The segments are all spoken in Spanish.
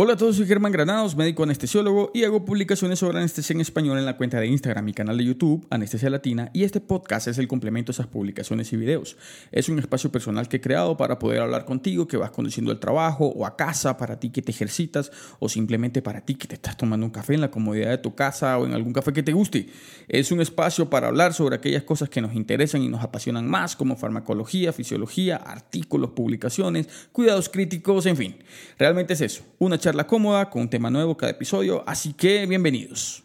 Hola a todos, soy Germán Granados, médico anestesiólogo y hago publicaciones sobre anestesia en español en la cuenta de Instagram y canal de YouTube Anestesia Latina y este podcast es el complemento a esas publicaciones y videos. Es un espacio personal que he creado para poder hablar contigo que vas conduciendo al trabajo o a casa, para ti que te ejercitas o simplemente para ti que te estás tomando un café en la comodidad de tu casa o en algún café que te guste. Es un espacio para hablar sobre aquellas cosas que nos interesan y nos apasionan más como farmacología, fisiología, artículos, publicaciones, cuidados críticos, en fin. Realmente es eso, una charla charla cómoda con un tema nuevo cada episodio, así que bienvenidos.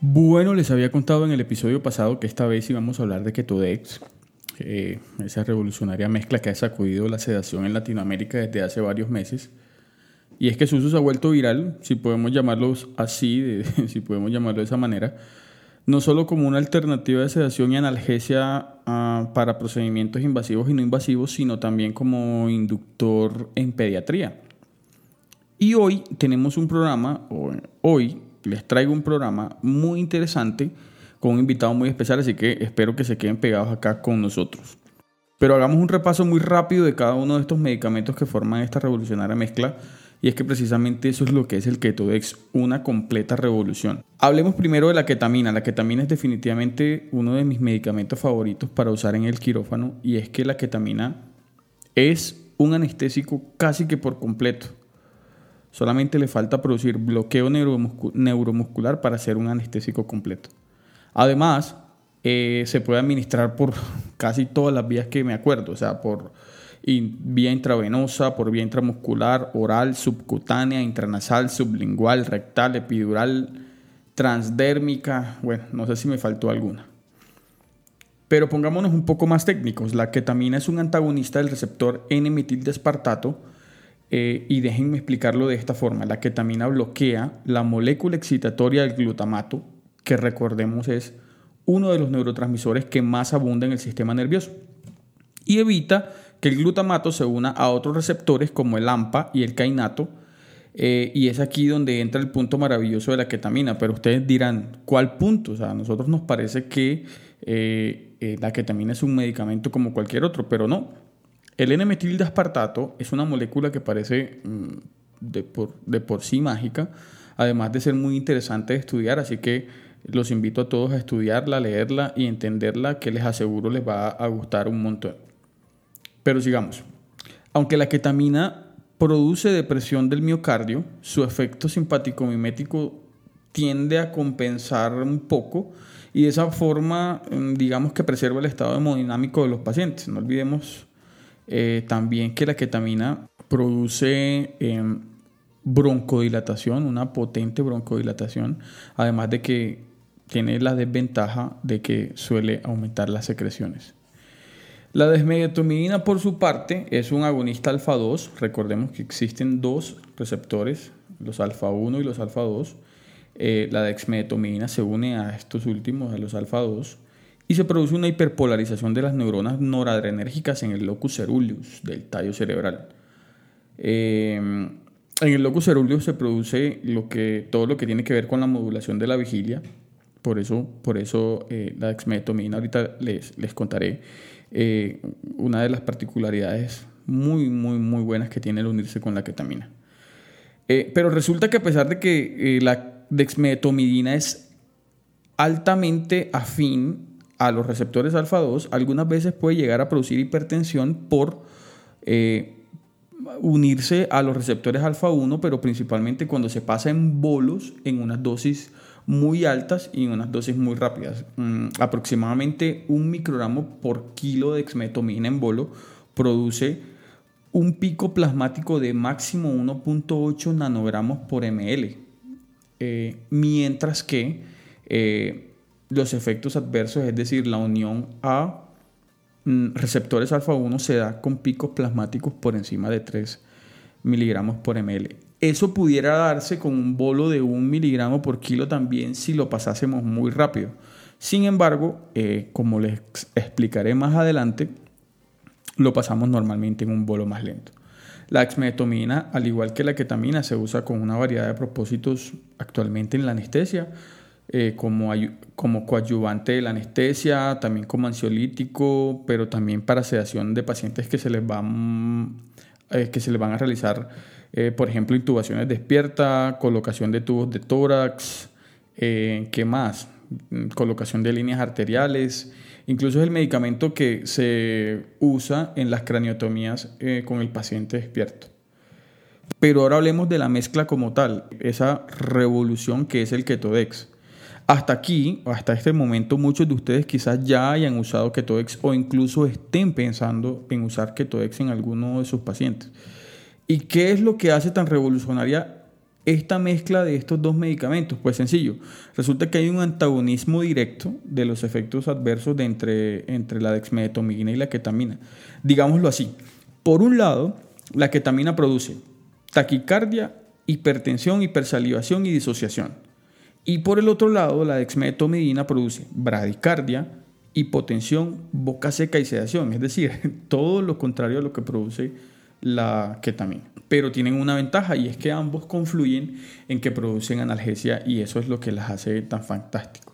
Bueno, les había contado en el episodio pasado que esta vez íbamos a hablar de Ketodex, esa revolucionaria mezcla que ha sacudido la sedación en Latinoamérica desde hace varios meses. Y es que su uso se ha vuelto viral, si podemos llamarlo así, si podemos llamarlo de esa manera, no solo como una alternativa de sedación y analgesia ah, para procedimientos invasivos y no invasivos, sino también como inductor en pediatría. Y hoy tenemos un programa, hoy les traigo un programa muy interesante con un invitado muy especial, así que espero que se queden pegados acá con nosotros. Pero hagamos un repaso muy rápido de cada uno de estos medicamentos que forman esta revolucionaria mezcla y es que precisamente eso es lo que es el Ketodex, una completa revolución. Hablemos primero de la ketamina. La ketamina es definitivamente uno de mis medicamentos favoritos para usar en el quirófano y es que la ketamina es un anestésico casi que por completo. Solamente le falta producir bloqueo neuromuscular para ser un anestésico completo. Además, eh, se puede administrar por casi todas las vías que me acuerdo, o sea, por vía intravenosa, por vía intramuscular, oral, subcutánea, intranasal, sublingual, rectal, epidural, transdérmica. Bueno, no sé si me faltó alguna. Pero pongámonos un poco más técnicos. La ketamina es un antagonista del receptor N-metildeespartato eh, y déjenme explicarlo de esta forma. La ketamina bloquea la molécula excitatoria del glutamato, que recordemos es uno de los neurotransmisores que más abunda en el sistema nervioso, y evita que el glutamato se una a otros receptores como el AMPA y el kainato. Eh, y es aquí donde entra el punto maravilloso de la ketamina. Pero ustedes dirán, ¿cuál punto? O sea, a nosotros nos parece que eh, eh, la ketamina es un medicamento como cualquier otro, pero no. El N-metildeaspartato es una molécula que parece mm, de, por, de por sí mágica, además de ser muy interesante de estudiar, así que los invito a todos a estudiarla, leerla y entenderla, que les aseguro les va a gustar un montón. Pero sigamos. Aunque la ketamina produce depresión del miocardio, su efecto simpático mimético tiende a compensar un poco y de esa forma, mm, digamos que preserva el estado hemodinámico de los pacientes. No olvidemos eh, también que la ketamina produce em, broncodilatación, una potente broncodilatación, además de que tiene la desventaja de que suele aumentar las secreciones. La desmedetomidina, por su parte, es un agonista alfa 2. Recordemos que existen dos receptores, los alfa 1 y los alfa 2. Eh, la dexmedetomidina se une a estos últimos, a los alfa 2, y se produce una hiperpolarización de las neuronas noradrenérgicas en el locus ceruleus del tallo cerebral. Eh, en el locus ceruleus se produce todo lo que tiene que ver con la modulación de la vigilia. Por eso, por eso eh, la dexmedetomidina ahorita les, les contaré eh, una de las particularidades muy, muy, muy buenas que tiene el unirse con la ketamina. Eh, pero resulta que a pesar de que la dexmedetomidina es altamente afín a los receptores alfa 2, algunas veces puede llegar a producir hipertensión por unirse a los receptores alfa 1, pero principalmente cuando se pasa en bolos en unas dosis muy altas y unas dosis muy rápidas. Mm, aproximadamente un microgramo por kilo de exmetomina en bolo produce un pico plasmático de máximo 1.8 nanogramos por ml, eh, mientras que eh, los efectos adversos, es decir, la unión a mm, receptores alfa 1 se da con picos plasmáticos por encima de 3 miligramos por ml. Eso pudiera darse con un bolo de un miligramo por kilo también si lo pasásemos muy rápido. Sin embargo, eh, como les explicaré más adelante, lo pasamos normalmente en un bolo más lento. La exmetomina, al igual que la ketamina, se usa con una variedad de propósitos actualmente en la anestesia, eh, como, como coadyuvante de la anestesia, también como ansiolítico, pero también para sedación de pacientes que se les eh, que se les van a realizar, eh, por ejemplo, intubaciones despierta, colocación de tubos de tórax, ¿qué más? Mm, colocación de líneas arteriales, incluso es el medicamento que se usa en las craniotomías eh, con el paciente despierto. Pero ahora hablemos de la mezcla como tal, esa revolución que es el Ketodex. Hasta aquí, hasta este momento, muchos de ustedes quizás ya hayan usado Ketodex o incluso estén pensando en usar Ketodex en alguno de sus pacientes. ¿Y qué es lo que hace tan revolucionaria esta mezcla de estos dos medicamentos? Pues sencillo, resulta que hay un antagonismo directo de los efectos adversos de entre, entre la dexmedetomidina y la ketamina. Digámoslo así, por un lado, la ketamina produce taquicardia, hipertensión, hipersalivación y disociación. Y por el otro lado, la dexmedetomidina produce bradicardia, hipotensión, boca seca y sedación, es decir, todo lo contrario a lo que produce la ketamina. Pero tienen una ventaja y es que ambos confluyen en que producen analgesia y eso es lo que las hace tan fantástico.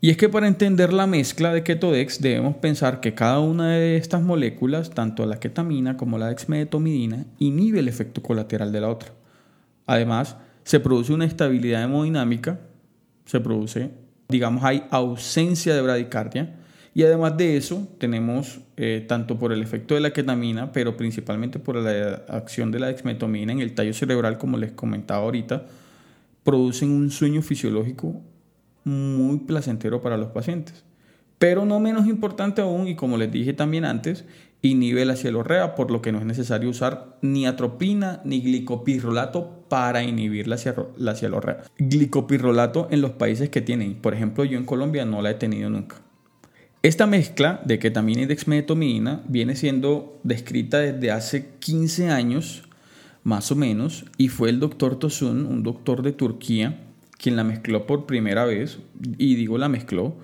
Y es que para entender la mezcla de Ketodex debemos pensar que cada una de estas moléculas, tanto la ketamina como la dexmedetomidina, inhibe el efecto colateral de la otra. Además, se produce una estabilidad hemodinámica, se produce, digamos, hay ausencia de bradicardia, y además de eso, tenemos eh, tanto por el efecto de la ketamina, pero principalmente por la acción de la dexmetomina en el tallo cerebral, como les comentaba ahorita, producen un sueño fisiológico muy placentero para los pacientes. Pero no menos importante aún, y como les dije también antes, inhibe la cielorrea, por lo que no es necesario usar ni atropina ni glicopirrolato para inhibir la, la. Glicopirrolato en los países que tienen, por ejemplo, yo en Colombia no la he tenido nunca. Esta mezcla de ketamina y dexmedetomidina viene siendo descrita desde hace 15 años, más o menos, y fue el doctor Tosun, un doctor de Turquía, quien la mezcló por primera vez, y digo la mezcló,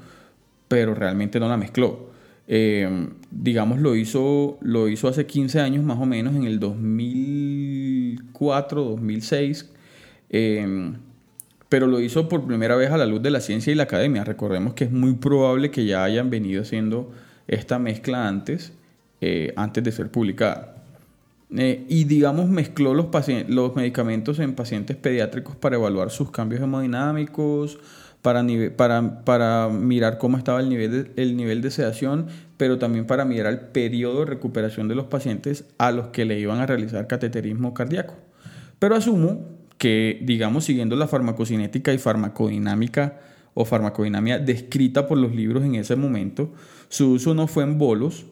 pero realmente no la mezcló. Eh, digamos, lo hizo, lo hizo hace 15 años más o menos, en el 2004, 2006 pero lo hizo por primera vez a la luz de la ciencia y la academia. Recordemos que es muy probable que ya hayan venido haciendo esta mezcla antes, eh, antes de ser publicada. Eh, y digamos, mezcló los, los medicamentos en pacientes pediátricos para evaluar sus cambios hemodinámicos, para, para, para mirar cómo estaba el nivel, de, el nivel de sedación, pero también para mirar el periodo de recuperación de los pacientes a los que le iban a realizar cateterismo cardíaco. Pero asumo que, digamos, siguiendo la farmacocinética y farmacodinámica o farmacodinamia descrita por los libros en ese momento, su uso no fue en bolos,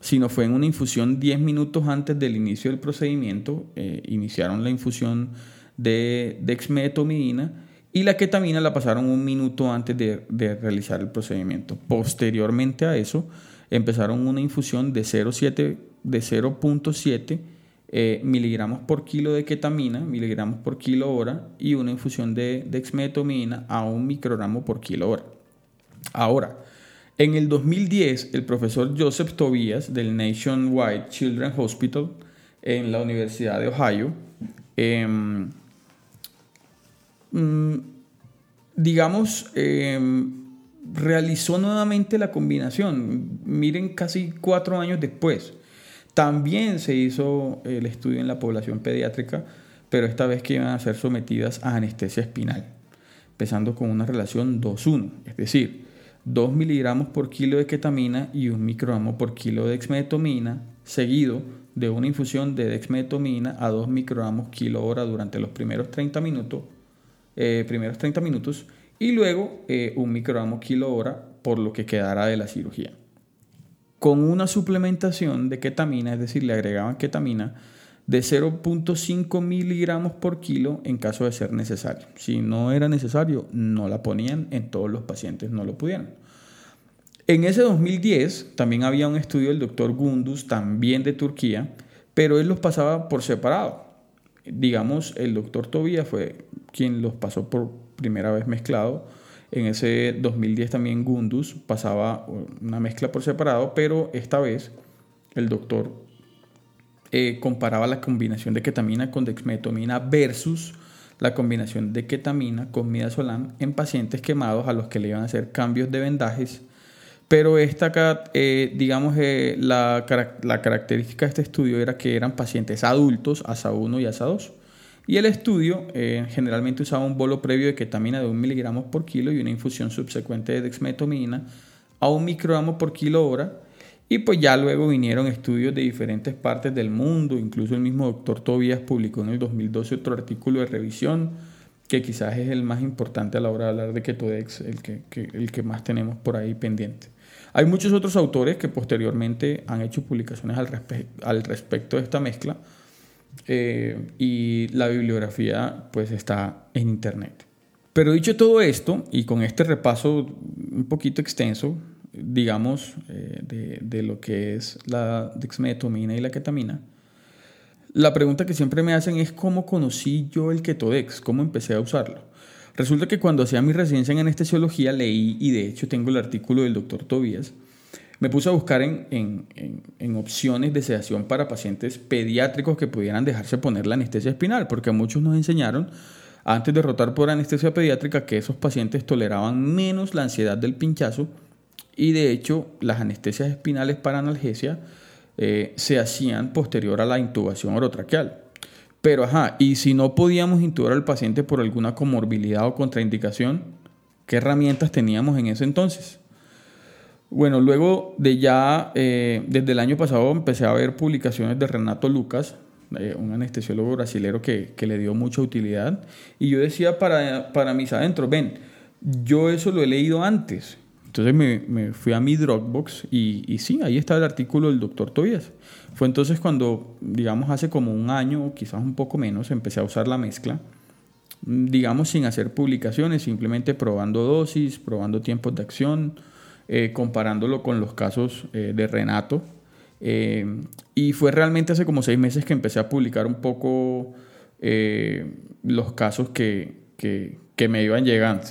sino fue en una infusión 10 minutos antes del inicio del procedimiento. Eh, iniciaron la infusión de dexmedetomidina y la ketamina la pasaron un minuto antes de, de realizar el procedimiento. Posteriormente a eso, empezaron una infusión de 0.7 eh, miligramos por kilo de ketamina, miligramos por kilo hora, y una infusión de dexmetomina a un microgramo por kilo hora. Ahora, en el 2010, el profesor Joseph Tobias del Nationwide Children's Hospital en la Universidad de Ohio, em, mm, digamos, em, realizó nuevamente la combinación. Miren, casi cuatro años después. También se hizo el estudio en la población pediátrica, pero esta vez que iban a ser sometidas a anestesia espinal, empezando con una relación 2-1, es decir, 2 miligramos por kilo de ketamina y 1 microgramo por kilo de dexmedetomina, seguido de una infusión de dexmedetomina a 2 microgramos kilo hora durante los primeros 30 minutos, eh, primeros 30 minutos y luego eh, 1 microgramo kilo hora por lo que quedara de la cirugía con una suplementación de ketamina, es decir, le agregaban ketamina de 0.5 miligramos por kilo en caso de ser necesario. Si no era necesario, no la ponían, en todos los pacientes no lo pudieron. En ese 2010 también había un estudio del doctor Gundus, también de Turquía, pero él los pasaba por separado. Digamos, el doctor Tobía fue quien los pasó por primera vez mezclado en ese 2010 también Gundus pasaba una mezcla por separado, pero esta vez el doctor eh, comparaba la combinación de ketamina con dexmetomina versus la combinación de ketamina con midazolam en pacientes quemados a los que le iban a hacer cambios de vendajes. Pero esta, eh, digamos, eh, la, la, característica de este estudio era que eran pacientes adultos, ASA 1 y ASA 2. Y el estudio generalmente usaba un bolo previo de ketamina de 1 miligramos por kilo y una infusión subsecuente de dexmetomina a un microgramo por kilo hora. Y pues ya luego vinieron estudios de diferentes partes del mundo, incluso el mismo doctor Tobías publicó en el 2012 otro artículo de revisión, que quizás es el más importante a la hora de hablar de Ketodex, el que, el que más tenemos por ahí pendiente. Hay muchos otros autores que posteriormente han hecho publicaciones al, al respecto de esta mezcla eh, y la bibliografía pues está en internet. Pero dicho todo esto, y con este repaso un poquito extenso, digamos, eh, de, lo que es la dexmetomina y la ketamina, la pregunta que siempre me hacen es cómo conocí yo el Ketodex, cómo empecé a usarlo. Resulta que cuando hacía mi residencia en anestesiología leí, y de hecho tengo el artículo del doctor Tobías, me puse a buscar en, en, en, opciones de sedación para pacientes pediátricos que pudieran dejarse poner la anestesia espinal, porque a muchos nos enseñaron antes de rotar por anestesia pediátrica que esos pacientes toleraban menos la ansiedad del pinchazo y de hecho las anestesias espinales para analgesia eh, se hacían posterior a la intubación orotraqueal. Pero ajá, y si no podíamos intubar al paciente por alguna comorbilidad o contraindicación, ¿qué herramientas teníamos en ese entonces? Bueno, luego de ya, eh, desde el año pasado empecé a ver publicaciones de Renato Lucas, eh, un anestesiólogo brasilero que, que, le dio mucha utilidad, y yo decía para, para mis adentros, ven, yo eso lo he leído antes, entonces me, fui a mi Dropbox y, y, sí, ahí está el artículo del doctor Tobias. Fue entonces cuando, digamos, hace como un año, quizás un poco menos, empecé a usar la mezcla, digamos, sin hacer publicaciones, simplemente probando dosis, probando tiempos de acción, eh, comparándolo con los casos eh, de Renato. Eh, y fue realmente hace como seis meses que empecé a publicar un poco los casos que, que, me iban llegando.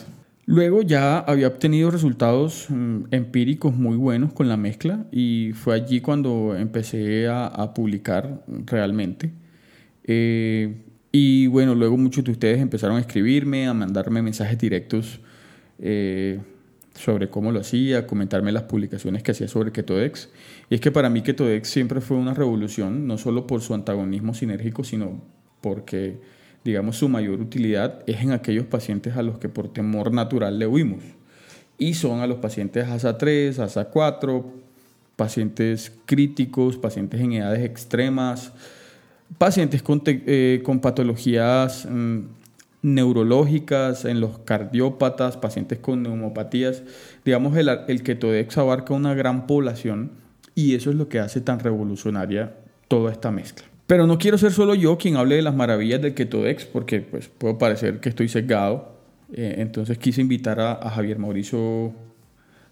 Luego ya había obtenido resultados mm, empíricos muy buenos con la mezcla y fue allí cuando empecé a, publicar realmente. Y bueno, luego muchos de ustedes empezaron a escribirme, a mandarme mensajes directos sobre cómo lo hacía, comentarme las publicaciones que hacía sobre Ketodex. Y es que para mí Ketodex siempre fue una revolución, no solo por su antagonismo sinérgico, sino porque digamos, su mayor utilidad es en aquellos pacientes a los que por temor natural le huimos. Y son a los pacientes ASA 3, ASA 4, pacientes críticos, pacientes en edades extremas, pacientes con, eh, patologías mm, neurológicas, en los cardiópatas, pacientes con neumopatías. Digamos, el, el Ketodex abarca una gran población y eso es lo que hace tan revolucionaria toda esta mezcla. Pero no quiero ser solo yo quien hable de las maravillas del Ketodex, porque pues, puedo parecer que estoy sesgado. Eh, entonces quise invitar a, Javier Mauricio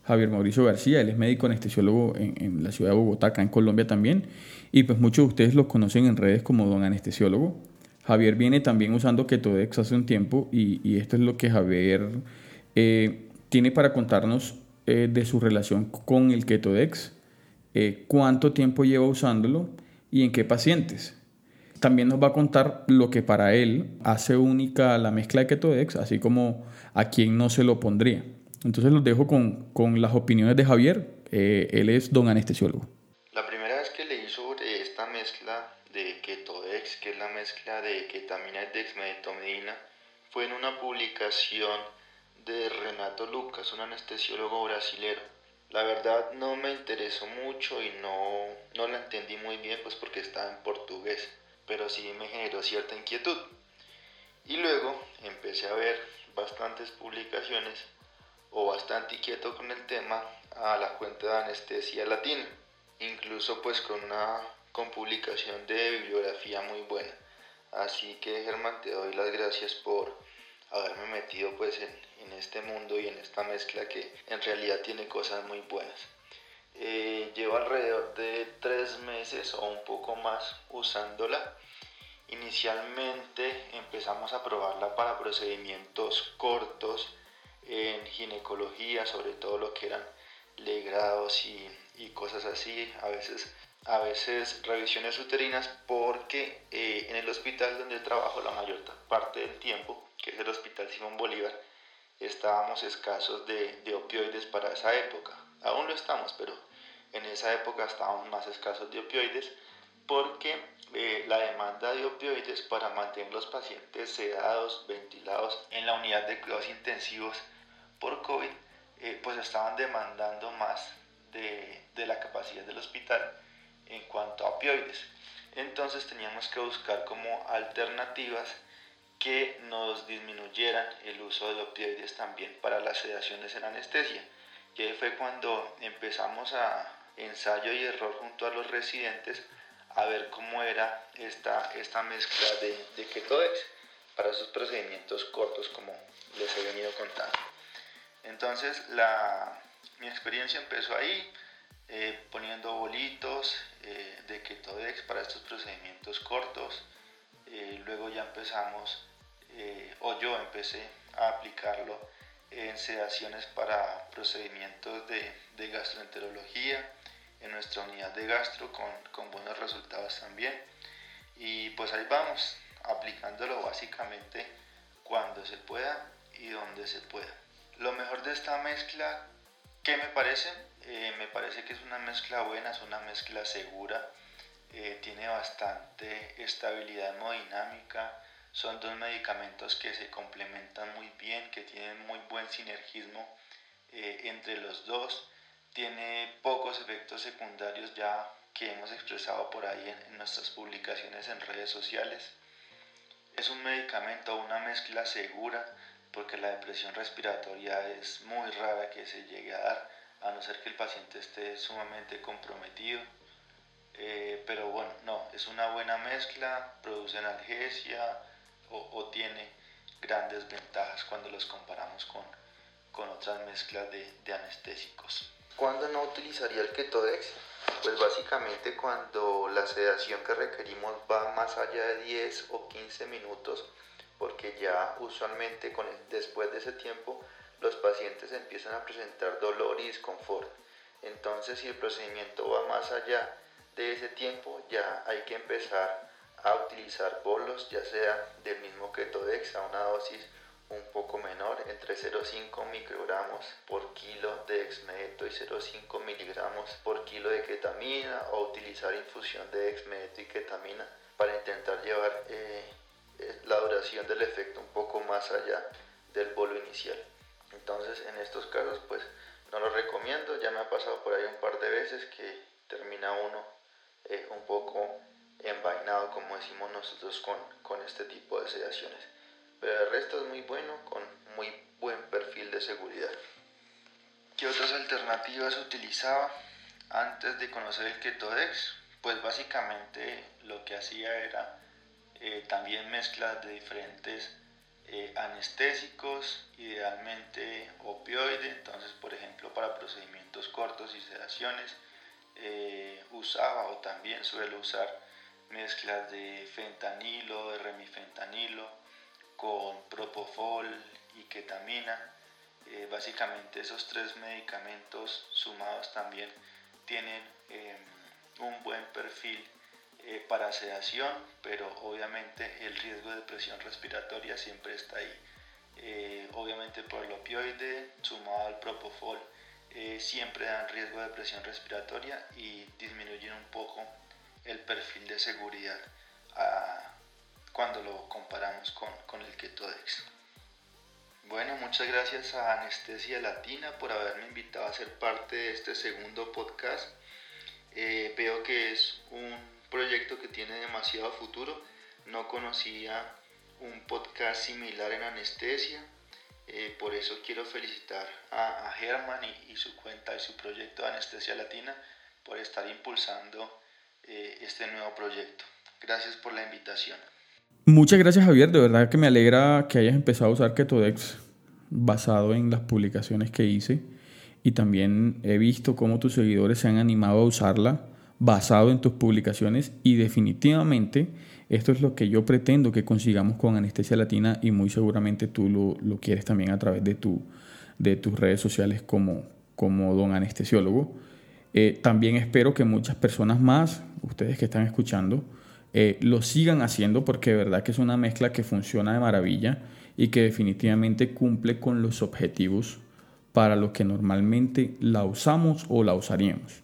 Javier Mauricio García, él es médico anestesiólogo en, la ciudad de Bogotá, acá en Colombia también, y pues muchos de ustedes lo conocen en redes como don anestesiólogo. Javier viene también usando Ketodex hace un tiempo y, esto es lo que Javier eh, tiene para contarnos eh, de su relación con el Ketodex, cuánto tiempo lleva usándolo y en qué pacientes. También nos va a contar lo que para él hace única la mezcla de Ketodex, así como a quien no se lo pondría. Entonces los dejo con, con las opiniones de Javier. Eh, él es don anestesiólogo. La primera vez que leí sobre esta mezcla de Ketodex, que es la mezcla de ketamina y dexmedetomidina, fue en una publicación de Renato Lucas, un anestesiólogo brasilero la verdad no me interesó mucho y no, no la entendí muy bien pues porque estaba en portugués, pero sí me generó cierta inquietud. Y luego empecé a ver bastantes publicaciones o bastante inquieto con el tema a la cuenta de anestesia latina, incluso pues con una con publicación de bibliografía muy buena. Así que Germán te doy las gracias por haberme metido pues en, en este mundo y en esta mezcla que en realidad tiene cosas muy buenas. Eh, llevo alrededor de tres meses o un poco más usándola. Inicialmente empezamos a probarla para procedimientos cortos en ginecología, sobre todo lo que eran legrados y, y cosas así. A veces a veces revisiones uterinas porque eh, en el hospital donde trabajo la mayor parte del tiempo, que es el Hospital Simón Bolívar, estábamos escasos de, de opioides para esa época. Aún lo estamos, pero en esa época estábamos más escasos de opioides porque eh, la demanda de opioides para mantener los pacientes sedados, ventilados en la unidad de cuidados intensivos por COVID, eh, pues estaban demandando más de, de la capacidad del hospital en cuanto a opioides. Entonces teníamos que buscar como alternativas que nos disminuyeran el uso de opioides también para las sedaciones en anestesia. Y fue cuando empezamos a ensayo y error junto a los residentes a ver cómo era esta, esta mezcla de, de Ketodex para esos procedimientos cortos como les he venido contando. Entonces la, mi experiencia empezó ahí, eh, poniendo bolitos eh, de Ketodex para estos procedimientos cortos. Eh, luego ya empezamos, o yo empecé a aplicarlo en sedaciones para procedimientos de, de gastroenterología en nuestra unidad de gastro con, con buenos resultados también. Y pues ahí vamos, aplicándolo básicamente cuando se pueda y donde se pueda. Lo mejor de esta mezcla, ¿qué me parece? Eh, me parece que es una mezcla buena, es una mezcla segura, eh, tiene bastante estabilidad hemodinámica, son dos medicamentos que se complementan muy bien, que tienen muy buen sinergismo eh, entre los dos tiene pocos efectos secundarios ya que hemos expresado por ahí en, nuestras publicaciones en redes sociales. Es un medicamento, una mezcla segura, porque la depresión respiratoria es muy rara que se llegue a dar, a no ser que el paciente esté sumamente comprometido. Eh, pero bueno, no, es una buena mezcla, produce analgesia o, tiene grandes ventajas cuando los comparamos con, con otras mezclas de, de anestésicos. ¿Cuándo no utilizaría el Ketodex? Pues básicamente cuando la sedación que requerimos va más allá de 10 o 15 minutos, porque ya usualmente con después de ese tiempo los pacientes empiezan a presentar dolor y disconfort. Entonces si el procedimiento va más allá de ese tiempo, ya hay que empezar a utilizar bolos, ya sea del mismo Ketodex a una dosis un poco menor, entre 0,5 microgramos por kilo de exmedeto y 0,5 miligramos por kilo de ketamina o utilizar infusión de exmedeto y ketamina para intentar llevar eh, eh, la duración del efecto un poco más allá del bolo inicial. Entonces en estos casos pues no lo recomiendo, ya me ha pasado por ahí un par de veces que termina uno eh, un poco envainado como decimos nosotros con, con este tipo de sedaciones pero el resto es muy bueno con muy buen perfil de seguridad. ¿Qué otras alternativas utilizaba antes de conocer el Ketodex? Pues básicamente lo que hacía era eh, también mezclas de diferentes eh, anestésicos, idealmente opioide, entonces por ejemplo para procedimientos cortos y sedaciones eh, usaba o también suelo usar mezclas de fentanilo, de remifentanilo, con propofol y ketamina. Eh, básicamente esos tres medicamentos sumados también tienen em, un buen perfil eh, para sedación, pero obviamente el riesgo de presión respiratoria siempre está ahí. Eh, obviamente por el opioide sumado al propofol siempre dan riesgo de presión respiratoria y disminuyen un poco el perfil de seguridad. A, cuando lo comparamos con, con el Ketodex. Bueno, muchas gracias a Anestesia Latina por haberme invitado a ser parte de este segundo podcast. Eh, veo que es un proyecto que tiene demasiado futuro. No conocía un podcast similar en anestesia. Eh, por eso quiero felicitar a, a Germán y, su cuenta y su proyecto de Anestesia Latina por estar impulsando eh, este nuevo proyecto. Gracias por la invitación. Muchas gracias Javier, de verdad que me alegra que hayas empezado a usar Ketodex basado en las publicaciones que hice y también he visto cómo tus seguidores se han animado a usarla basado en tus publicaciones y definitivamente esto es lo que yo pretendo que consigamos con Anestesia Latina y muy seguramente tú lo, lo quieres también a través de, tu, de tus redes sociales como, como don anestesiólogo. Eh, también espero que muchas personas más, ustedes que están escuchando, eh, lo sigan haciendo porque de verdad que es una mezcla que funciona de maravilla y que definitivamente cumple con los objetivos para los que normalmente la usamos o la usaríamos.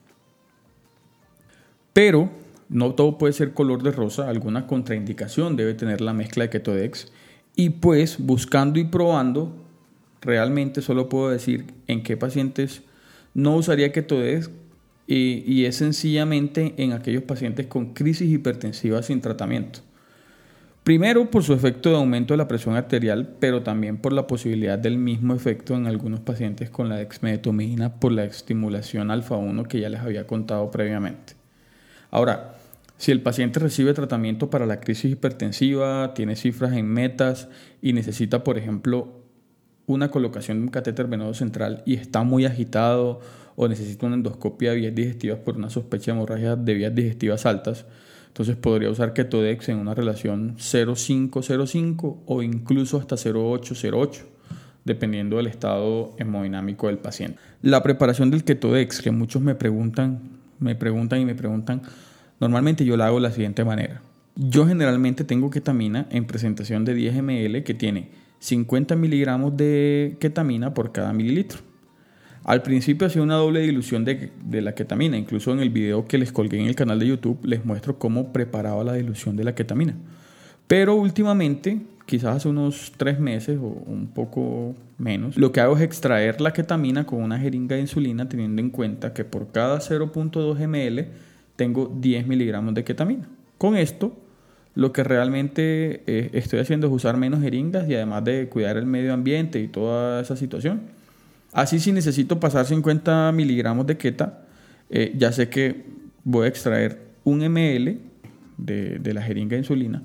Pero no todo puede ser color de rosa, alguna contraindicación debe tener la mezcla de Ketodex y pues buscando y probando, realmente solo puedo decir en qué pacientes no usaría Ketodex y, y es sencillamente en aquellos pacientes con crisis hipertensiva sin tratamiento. Primero por su efecto de aumento de la presión arterial, pero también por la posibilidad del mismo efecto en algunos pacientes con la dexmedetomidina por la estimulación alfa-1 que ya les había contado previamente. Ahora, si el paciente recibe tratamiento para la crisis hipertensiva, tiene cifras en metas y necesita, por ejemplo, una colocación de un catéter venoso central y está muy agitado o necesita una endoscopia de vías digestivas por una sospecha de hemorragia de vías digestivas altas, entonces podría usar Ketodex en una relación 0,505 o incluso hasta 0,808, dependiendo del estado hemodinámico del paciente. La preparación del Ketodex, que muchos me preguntan, me preguntan y me preguntan, Normalmente yo la hago de la siguiente manera. Yo generalmente tengo ketamina en presentación de 10 ml que tiene 50 miligramos de ketamina por cada mililitro. Al principio hacía una doble dilución de, de, la ketamina. Incluso en el video que les colgué en el canal de YouTube les muestro cómo preparaba la dilución de la ketamina. Pero últimamente, quizás hace unos 3 meses o un poco menos, lo que hago es extraer la ketamina con una jeringa de insulina teniendo en cuenta que por cada 0.2 ml tengo 10 miligramos de ketamina. Con esto, lo que realmente eh, estoy haciendo es usar menos jeringas y además de cuidar el medio ambiente y toda esa situación. Así si necesito pasar 50 miligramos de keta, eh, ya sé que voy a extraer un ml de la jeringa de insulina,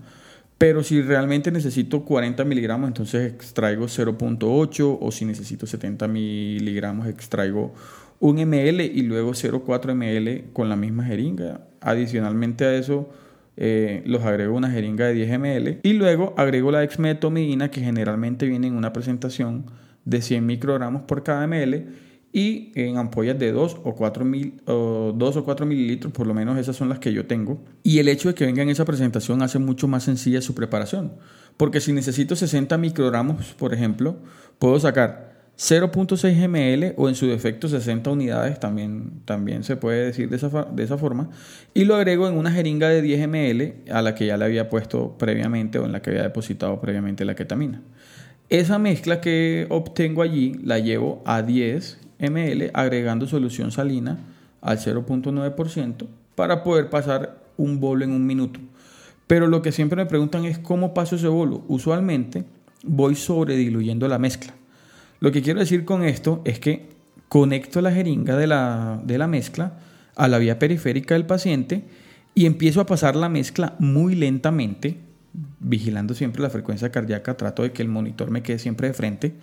pero si realmente necesito 40 miligramos, entonces extraigo 0.8 o si necesito 70 miligramos, extraigo un ml y luego 0,4 ml con la misma jeringa. Adicionalmente a eso, eh, los agrego una jeringa de 10 ml y luego agrego la dexmedetomidina que generalmente viene en una presentación de 100 microgramos por cada ml y en ampollas de 2 o 4, mil, o 2 o 4 mililitros, por lo menos esas son las que yo tengo. Y el hecho de que venga en esa presentación hace mucho más sencilla su preparación. Porque si necesito 60 microgramos, por ejemplo, puedo sacar 0.6 ml o en su defecto 60 unidades, también, también se puede decir de esa, de esa forma, y lo agrego en una jeringa de 10 ml a la que ya le había puesto previamente o en la que había depositado previamente la ketamina. Esa mezcla que obtengo allí la llevo a 10 ml agregando solución salina al 0.9% para poder pasar un bolo en un minuto. Pero lo que siempre me preguntan es cómo paso ese bolo. Usualmente voy sobrediluyendo la mezcla. Lo que quiero decir con esto es que conecto la jeringa de la, de la mezcla a la vía periférica del paciente y empiezo a pasar la mezcla muy lentamente, vigilando siempre la frecuencia cardíaca, trato de que el monitor me quede siempre de frente.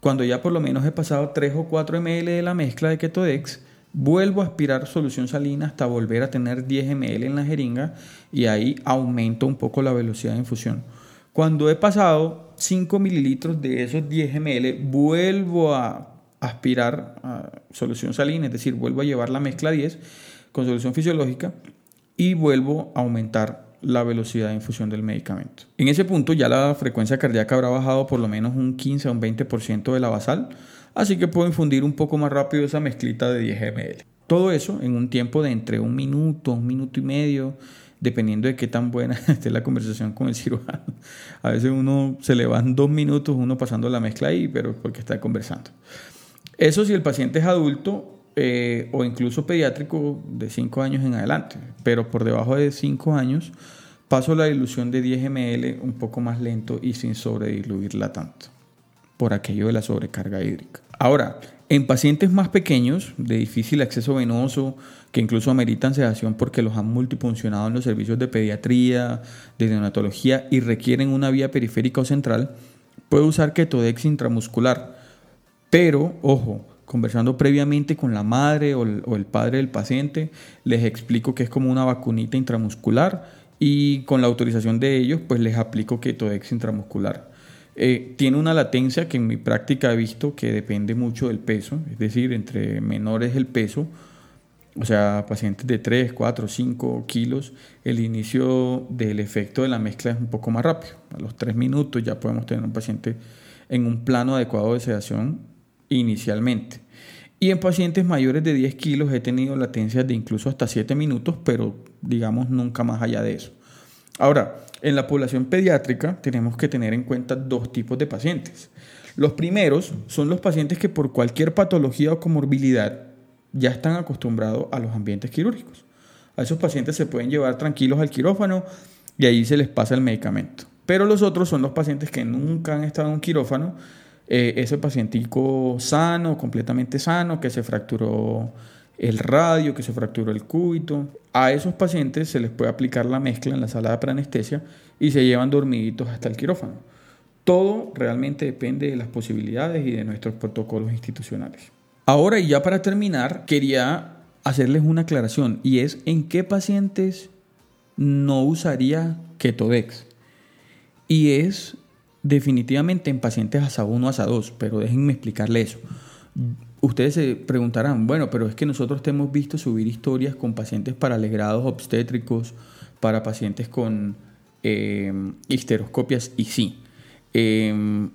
Cuando ya por lo menos he pasado 3 o 4 ml de la mezcla de Ketodex, vuelvo a aspirar solución salina hasta volver a tener 10 ml en la jeringa y ahí aumento un poco la velocidad de infusión. Cuando he pasado 5 mililitros de esos 10 ml, vuelvo a aspirar solución salina, es decir, vuelvo a llevar la mezcla 10 con solución fisiológica y vuelvo a aumentar la velocidad de infusión del medicamento. En ese punto ya la frecuencia cardíaca habrá bajado por lo menos un 15 o un 20% de la basal, así que puedo infundir un poco más rápido esa mezclita de 10 ml. Todo eso en un tiempo de entre un minuto, un minuto y medio, dependiendo de qué tan buena esté la conversación con el cirujano. A veces uno se le van dos minutos, uno pasando la mezcla ahí, pero porque está conversando. Eso si el paciente es adulto eh, o incluso pediátrico de 5 años en adelante, pero por debajo de 5 años paso la dilución de 10 ml un poco más lento y sin sobrediluirla tanto, por aquello de la sobrecarga hídrica. Ahora, en pacientes más pequeños, de difícil acceso venoso, que incluso ameritan sedación porque los han multifuncionado en los servicios de pediatría, de neonatología y requieren una vía periférica o central, puede usar ketodex intramuscular. Pero, ojo, conversando previamente con la madre o el, padre del paciente, les explico que es como una vacunita intramuscular y con la autorización de ellos, pues les aplico ketodex intramuscular. Eh, tiene una latencia que en mi práctica he visto que depende mucho del peso, es decir, entre menores el peso, o sea, pacientes de 3, 4, 5 kilos, el inicio del efecto de la mezcla es un poco más rápido. A los 3 minutos ya podemos tener un paciente en un plano adecuado de sedación inicialmente. Y en pacientes mayores de 10 kilos he tenido latencias de incluso hasta 7 minutos, pero digamos nunca más allá de eso. Ahora, en la población pediátrica tenemos que tener en cuenta dos tipos de pacientes. Los primeros son los pacientes que por cualquier patología o comorbilidad ya están acostumbrados a los ambientes quirúrgicos. A esos pacientes se pueden llevar tranquilos al quirófano y ahí se les pasa el medicamento. Pero los otros son los pacientes que nunca han estado en un quirófano, eh, ese pacientico sano, completamente sano, que se fracturó el radio, que se fracturó el cúbito. A esos pacientes se les puede aplicar la mezcla en la sala de preanestesia y se llevan dormiditos hasta el quirófano. Todo realmente depende de las posibilidades y de nuestros protocolos institucionales. Ahora y ya para terminar, quería hacerles una aclaración y es en qué pacientes no usaría Ketodex. Y es definitivamente en pacientes ASA 1, ASA 2, pero déjenme explicarle eso. Ustedes se preguntarán, bueno, pero es que nosotros te hemos visto subir historias con pacientes para alegrados obstétricos, para pacientes con eh, histeroscopias, y sí. Eh,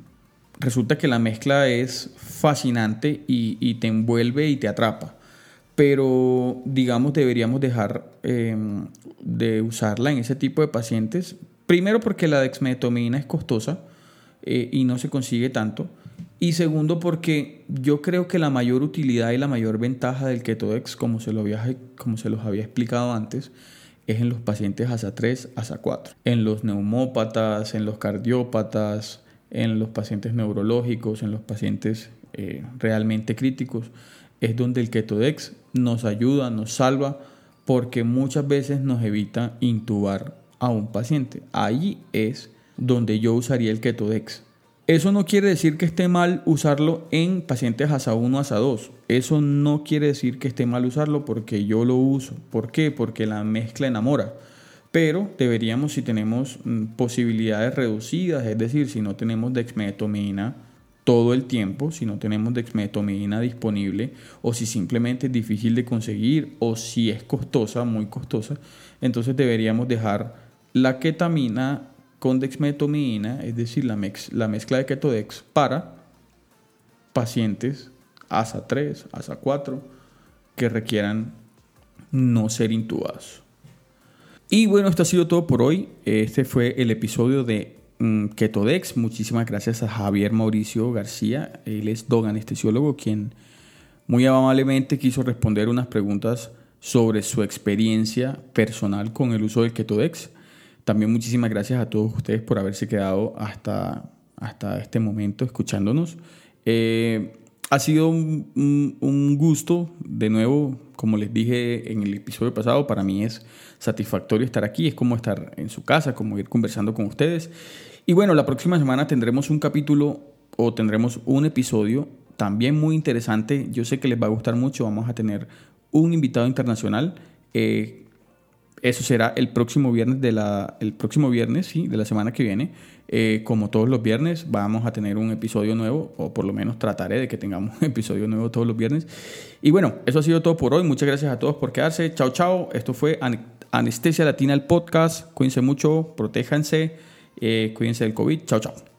resulta que la mezcla es fascinante y, te envuelve y te atrapa. Pero, digamos, deberíamos dejar em, de usarla en ese tipo de pacientes. Primero porque la dexmedetomidina es costosa eh, y no se consigue tanto. Y segundo porque yo creo que la mayor utilidad y la mayor ventaja del Ketodex, como se, lo había, como se los había explicado antes, es en los pacientes ASA 3, ASA 4. En los neumópatas, en los cardiópatas, en los pacientes neurológicos, en los pacientes eh, realmente críticos, es donde el Ketodex nos ayuda, nos salva, porque muchas veces nos evita intubar a un paciente. Ahí es donde yo usaría el Ketodex. Eso no quiere decir que esté mal usarlo en pacientes ASA 1, ASA 2. Eso no quiere decir que esté mal usarlo porque yo lo uso. ¿Por qué? Porque la mezcla enamora pero deberíamos, si tenemos mm, posibilidades reducidas, es decir, si no tenemos dexmedetomidina todo el tiempo, si no tenemos dexmedetomidina disponible, o si simplemente es difícil de conseguir, o si es costosa, muy costosa, entonces deberíamos dejar la ketamina con dexmedetomidina, es decir, la, la mezcla de ketodex, para pacientes ASA 3, ASA 4, que requieran no ser intubados. Y bueno, esto ha sido todo por hoy. Este fue el episodio de mm, Ketodex. Muchísimas gracias a Javier Mauricio García. Él es don anestesiólogo, quien muy amablemente quiso responder unas preguntas sobre su experiencia personal con el uso del Ketodex. También muchísimas gracias a todos ustedes por haberse quedado hasta, hasta este momento escuchándonos. Eh, ha sido un, gusto, de nuevo, como les dije en el episodio pasado, para mí es satisfactorio estar aquí, es como estar en su casa, como ir conversando con ustedes. Y bueno, la próxima semana tendremos un capítulo o tendremos un episodio también muy interesante, yo sé que les va a gustar mucho, vamos a tener un invitado internacional. Eh, eso será el próximo viernes de la, el próximo viernes, sí, de la semana que viene. Eh, como todos los viernes, vamos a tener un episodio nuevo, o por lo menos trataré de que tengamos un episodio nuevo todos los viernes. Y bueno, eso ha sido todo por hoy. Muchas gracias a todos por quedarse. Chao, chao. Esto fue Anestesia Latina, el podcast. Cuídense mucho, protéjanse, eh, cuídense del COVID. Chao, chao.